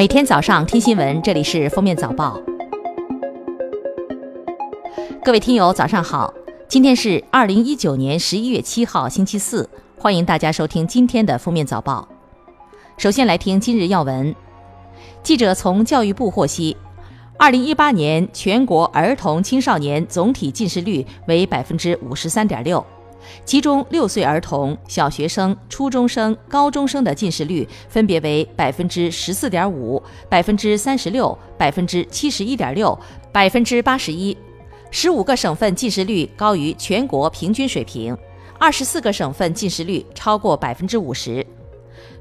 每天早上听新闻，这里是封面早报。各位听友，早上好！今天是二零一九年十一月七号，星期四，欢迎大家收听今天的封面早报。首先来听今日要闻。记者从教育部获悉，二零一八年全国儿童青少年总体近视率为百分之五十三点六。其中，六岁儿童、小学生、初中生、高中生的近视率分别为百分之十四点五、百分之三十六、百分之七十一点六、百分之八十一。十五个省份近视率高于全国平均水平，二十四个省份近视率超过百分之五十。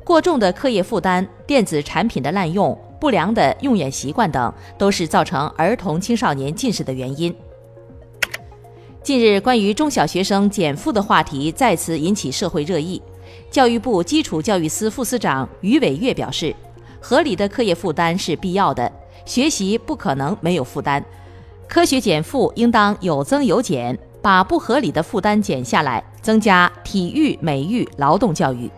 过重的课业负担、电子产品的滥用、不良的用眼习惯等，都是造成儿童青少年近视的原因。近日，关于中小学生减负的话题再次引起社会热议。教育部基础教育司副司长于伟月表示，合理的课业负担是必要的，学习不可能没有负担，科学减负应当有增有减，把不合理的负担减下来，增加体育、美育、劳动教育。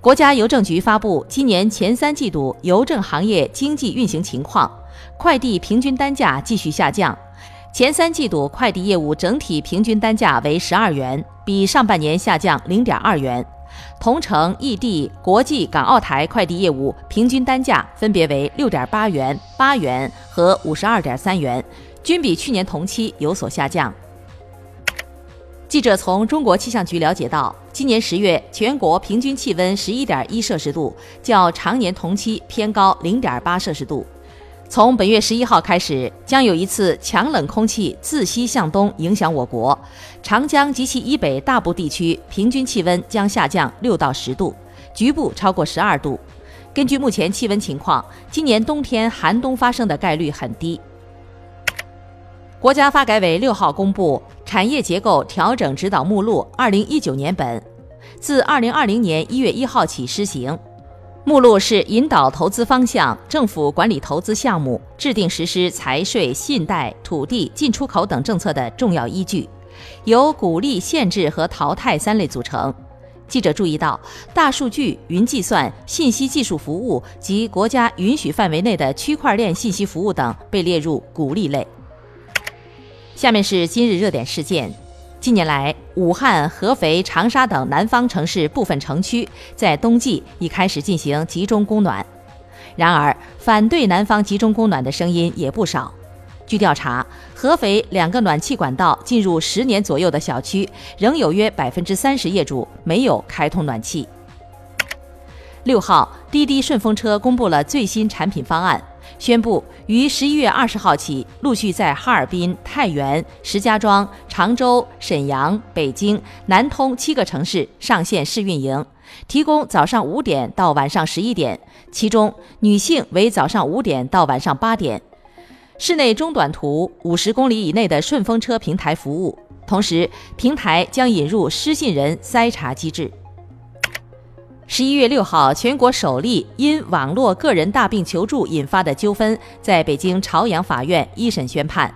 国家邮政局发布今年前三季度邮政行业经济运行情况，快递平均单价继续下降。前三季度快递业务整体平均单价为十二元，比上半年下降零点二元。同城异地、国际港澳台快递业务平均单价分别为六点八元、八元和五十二点三元，均比去年同期有所下降。记者从中国气象局了解到，今年十月全国平均气温十一点一摄氏度，较常年同期偏高零点八摄氏度。从本月十一号开始，将有一次强冷空气自西向东影响我国，长江及其以北大部地区平均气温将下降六到十度，局部超过十二度。根据目前气温情况，今年冬天寒冬发生的概率很低。国家发改委六号公布《产业结构调整指导目录（二零一九年本）》，自二零二零年一月一号起施行。目录是引导投资方向、政府管理投资项目、制定实施财税、信贷、土地、进出口等政策的重要依据，由鼓励、限制和淘汰三类组成。记者注意到，大数据、云计算、信息技术服务及国家允许范围内的区块链信息服务等被列入鼓励类。下面是今日热点事件。近年来，武汉、合肥、长沙等南方城市部分城区在冬季已开始进行集中供暖。然而，反对南方集中供暖的声音也不少。据调查，合肥两个暖气管道进入十年左右的小区，仍有约百分之三十业主没有开通暖气。六号，滴滴顺风车公布了最新产品方案。宣布于十一月二十号起，陆续在哈尔滨、太原、石家庄、常州、沈阳、北京、南通七个城市上线试运营，提供早上五点到晚上十一点，其中女性为早上五点到晚上八点，室内中短途五十公里以内的顺风车平台服务。同时，平台将引入失信人筛查机制。十一月六号，全国首例因网络个人大病求助引发的纠纷，在北京朝阳法院一审宣判。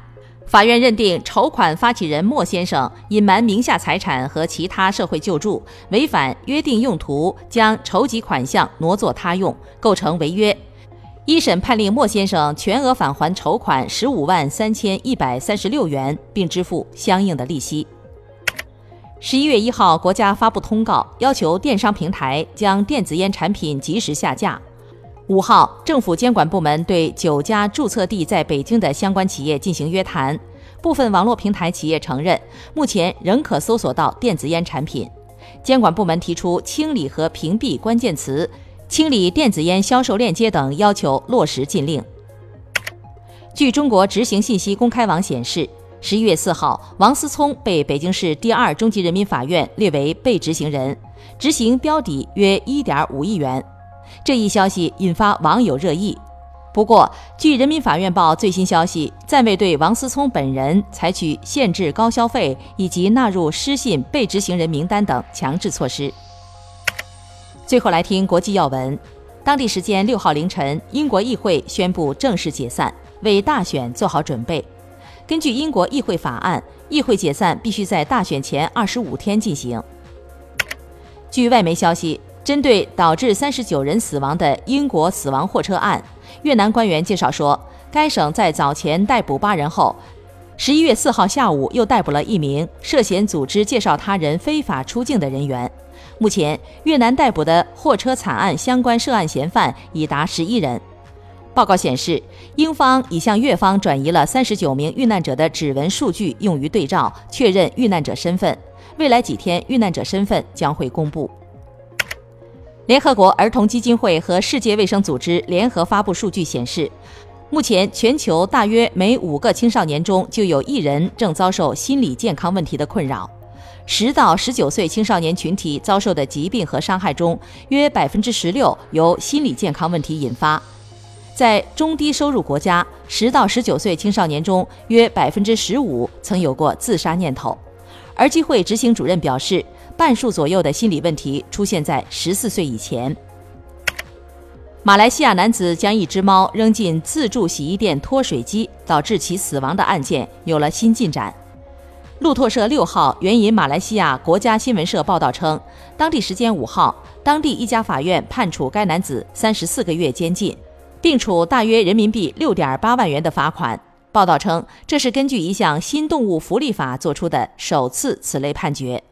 法院认定筹款发起人莫先生隐瞒名下财产和其他社会救助，违反约定用途将筹集款项挪作他用，构成违约。一审判令莫先生全额返还筹款十五万三千一百三十六元，并支付相应的利息。十一月一号，国家发布通告，要求电商平台将电子烟产品及时下架。五号，政府监管部门对九家注册地在北京的相关企业进行约谈，部分网络平台企业承认，目前仍可搜索到电子烟产品。监管部门提出清理和屏蔽关键词、清理电子烟销售链接等要求，落实禁令。据中国执行信息公开网显示。十一月四号，王思聪被北京市第二中级人民法院列为被执行人，执行标底约一点五亿元。这一消息引发网友热议。不过，据人民法院报最新消息，暂未对王思聪本人采取限制高消费以及纳入失信被执行人名单等强制措施。最后来听国际要闻。当地时间六号凌晨，英国议会宣布正式解散，为大选做好准备。根据英国议会法案，议会解散必须在大选前二十五天进行。据外媒消息，针对导致三十九人死亡的英国死亡货车案，越南官员介绍说，该省在早前逮捕八人后，十一月四号下午又逮捕了一名涉嫌组织介绍他人非法出境的人员。目前，越南逮捕的货车惨案相关涉案嫌犯已达十一人。报告显示，英方已向越方转移了三十九名遇难者的指纹数据，用于对照确认遇难者身份。未来几天，遇难者身份将会公布。联合国儿童基金会和世界卫生组织联合发布数据显示，目前全球大约每五个青少年中就有一人正遭受心理健康问题的困扰。十到十九岁青少年群体遭受的疾病和伤害中，约百分之十六由心理健康问题引发。在中低收入国家，十到十九岁青少年中，约百分之十五曾有过自杀念头。儿基会执行主任表示，半数左右的心理问题出现在十四岁以前。马来西亚男子将一只猫扔进自助洗衣店脱水机，导致其死亡的案件有了新进展。路透社六号援引马来西亚国家新闻社报道称，当地时间五号，当地一家法院判处该男子三十四个月监禁。并处大约人民币六点八万元的罚款。报道称，这是根据一项新动物福利法作出的首次此类判决。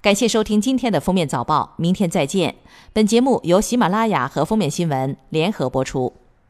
感谢收听今天的封面早报，明天再见。本节目由喜马拉雅和封面新闻联合播出。